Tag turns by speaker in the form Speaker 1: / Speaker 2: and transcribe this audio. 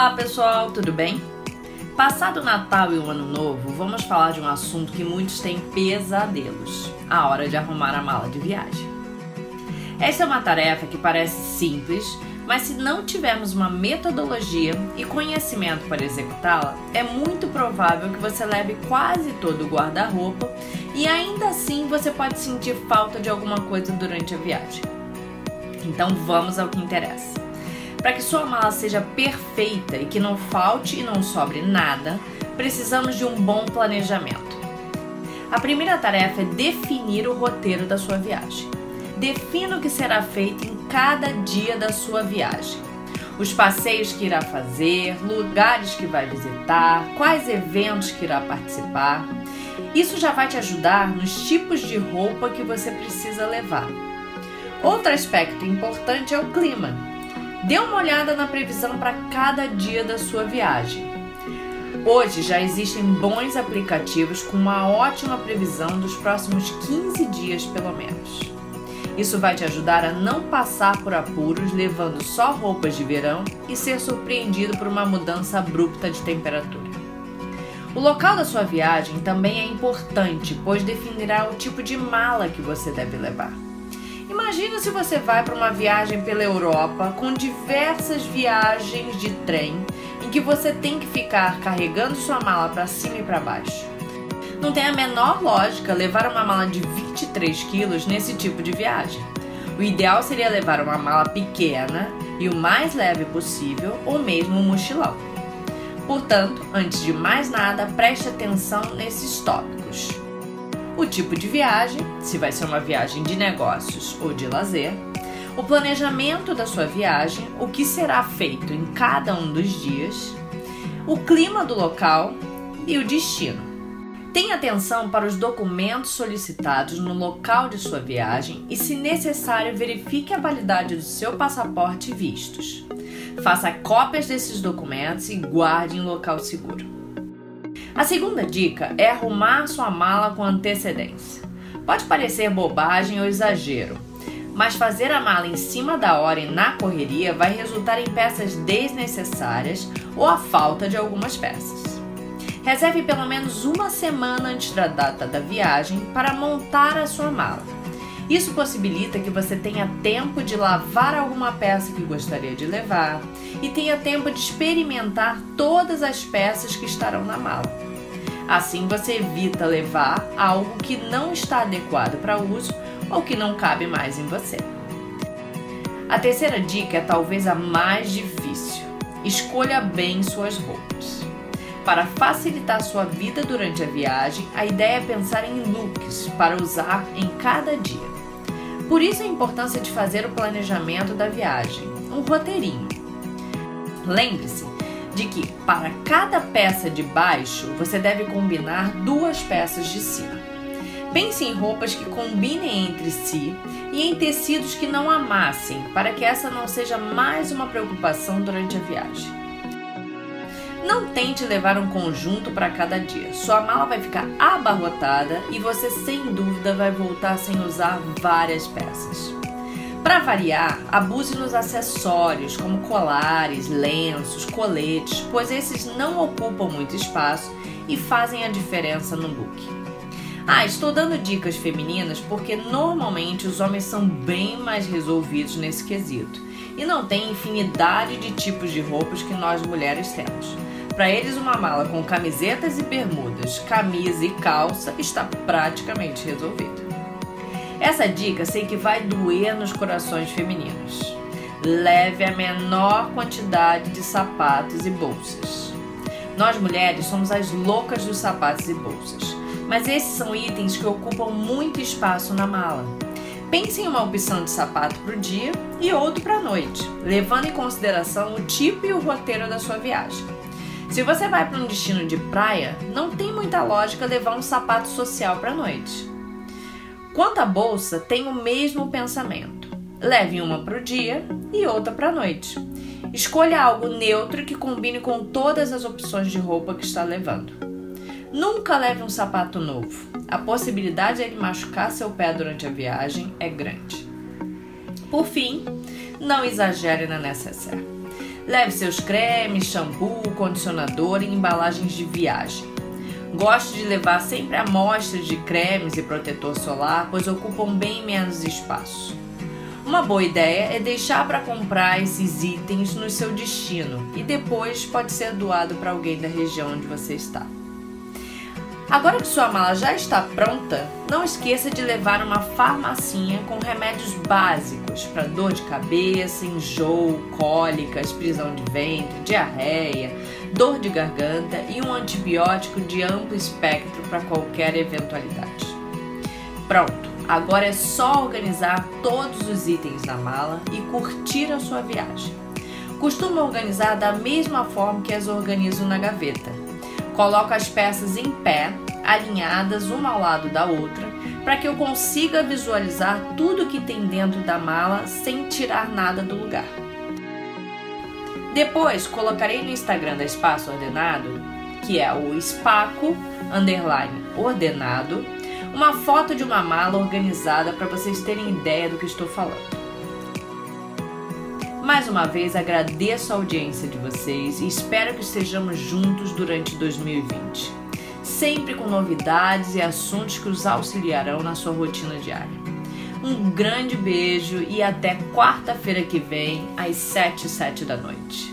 Speaker 1: Olá pessoal, tudo bem? Passado o Natal e o Ano Novo, vamos falar de um assunto que muitos têm pesadelos: a hora de arrumar a mala de viagem. Esta é uma tarefa que parece simples, mas se não tivermos uma metodologia e conhecimento para executá-la, é muito provável que você leve quase todo o guarda-roupa e ainda assim você pode sentir falta de alguma coisa durante a viagem. Então vamos ao que interessa. Para que sua mala seja perfeita e que não falte e não sobre nada, precisamos de um bom planejamento. A primeira tarefa é definir o roteiro da sua viagem. Defina o que será feito em cada dia da sua viagem. Os passeios que irá fazer, lugares que vai visitar, quais eventos que irá participar. Isso já vai te ajudar nos tipos de roupa que você precisa levar. Outro aspecto importante é o clima. Dê uma olhada na previsão para cada dia da sua viagem. Hoje já existem bons aplicativos com uma ótima previsão dos próximos 15 dias, pelo menos. Isso vai te ajudar a não passar por apuros levando só roupas de verão e ser surpreendido por uma mudança abrupta de temperatura. O local da sua viagem também é importante, pois definirá o tipo de mala que você deve levar. Imagina se você vai para uma viagem pela Europa com diversas viagens de trem em que você tem que ficar carregando sua mala para cima e para baixo. Não tem a menor lógica levar uma mala de 23 quilos nesse tipo de viagem. O ideal seria levar uma mala pequena e o mais leve possível, ou mesmo um mochilão. Portanto, antes de mais nada, preste atenção nesses tópicos o tipo de viagem, se vai ser uma viagem de negócios ou de lazer, o planejamento da sua viagem, o que será feito em cada um dos dias, o clima do local e o destino. Tenha atenção para os documentos solicitados no local de sua viagem e, se necessário, verifique a validade do seu passaporte e vistos. Faça cópias desses documentos e guarde em local seguro. A segunda dica é arrumar sua mala com antecedência. Pode parecer bobagem ou exagero, mas fazer a mala em cima da hora e na correria vai resultar em peças desnecessárias ou a falta de algumas peças. Reserve pelo menos uma semana antes da data da viagem para montar a sua mala. Isso possibilita que você tenha tempo de lavar alguma peça que gostaria de levar e tenha tempo de experimentar todas as peças que estarão na mala. Assim você evita levar algo que não está adequado para uso ou que não cabe mais em você. A terceira dica é talvez a mais difícil. Escolha bem suas roupas. Para facilitar sua vida durante a viagem, a ideia é pensar em looks para usar em cada dia. Por isso a importância de fazer o planejamento da viagem, um roteirinho. Lembre-se de que para cada peça de baixo você deve combinar duas peças de cima. Pense em roupas que combinem entre si e em tecidos que não amassem, para que essa não seja mais uma preocupação durante a viagem. Não tente levar um conjunto para cada dia. Sua mala vai ficar abarrotada e você sem dúvida vai voltar sem usar várias peças. Para variar, abuse nos acessórios como colares, lenços, coletes, pois esses não ocupam muito espaço e fazem a diferença no look. Ah, estou dando dicas femininas porque normalmente os homens são bem mais resolvidos nesse quesito e não têm infinidade de tipos de roupas que nós mulheres temos. Para eles, uma mala com camisetas e bermudas, camisa e calça está praticamente resolvida. Essa dica sei que vai doer nos corações femininos. Leve a menor quantidade de sapatos e bolsas. Nós mulheres somos as loucas dos sapatos e bolsas, mas esses são itens que ocupam muito espaço na mala. Pense em uma opção de sapato para o dia e outro para a noite, levando em consideração o tipo e o roteiro da sua viagem. Se você vai para um destino de praia, não tem muita lógica levar um sapato social para a noite. Quanto à bolsa, tem o mesmo pensamento. Leve uma para o dia e outra para a noite. Escolha algo neutro que combine com todas as opções de roupa que está levando. Nunca leve um sapato novo. A possibilidade de ele machucar seu pé durante a viagem é grande. Por fim, não exagere na necessaire. Leve seus cremes, shampoo, condicionador e embalagens de viagem. Gosto de levar sempre amostras de cremes e protetor solar, pois ocupam bem menos espaço. Uma boa ideia é deixar para comprar esses itens no seu destino e depois pode ser doado para alguém da região onde você está. Agora que sua mala já está pronta, não esqueça de levar uma farmacinha com remédios básicos para dor de cabeça, enjoo, cólicas, prisão de ventre, diarreia, dor de garganta e um antibiótico de amplo espectro para qualquer eventualidade. Pronto, agora é só organizar todos os itens na mala e curtir a sua viagem. Costumo organizar da mesma forma que as organizo na gaveta Coloco as peças em pé, alinhadas uma ao lado da outra, para que eu consiga visualizar tudo que tem dentro da mala sem tirar nada do lugar. Depois colocarei no Instagram da Espaço Ordenado, que é o espaco underline ordenado, uma foto de uma mala organizada para vocês terem ideia do que estou falando. Mais uma vez agradeço a audiência de vocês e espero que estejamos juntos durante 2020, sempre com novidades e assuntos que os auxiliarão na sua rotina diária. Um grande beijo e até quarta-feira que vem, às 7 e 7 da noite.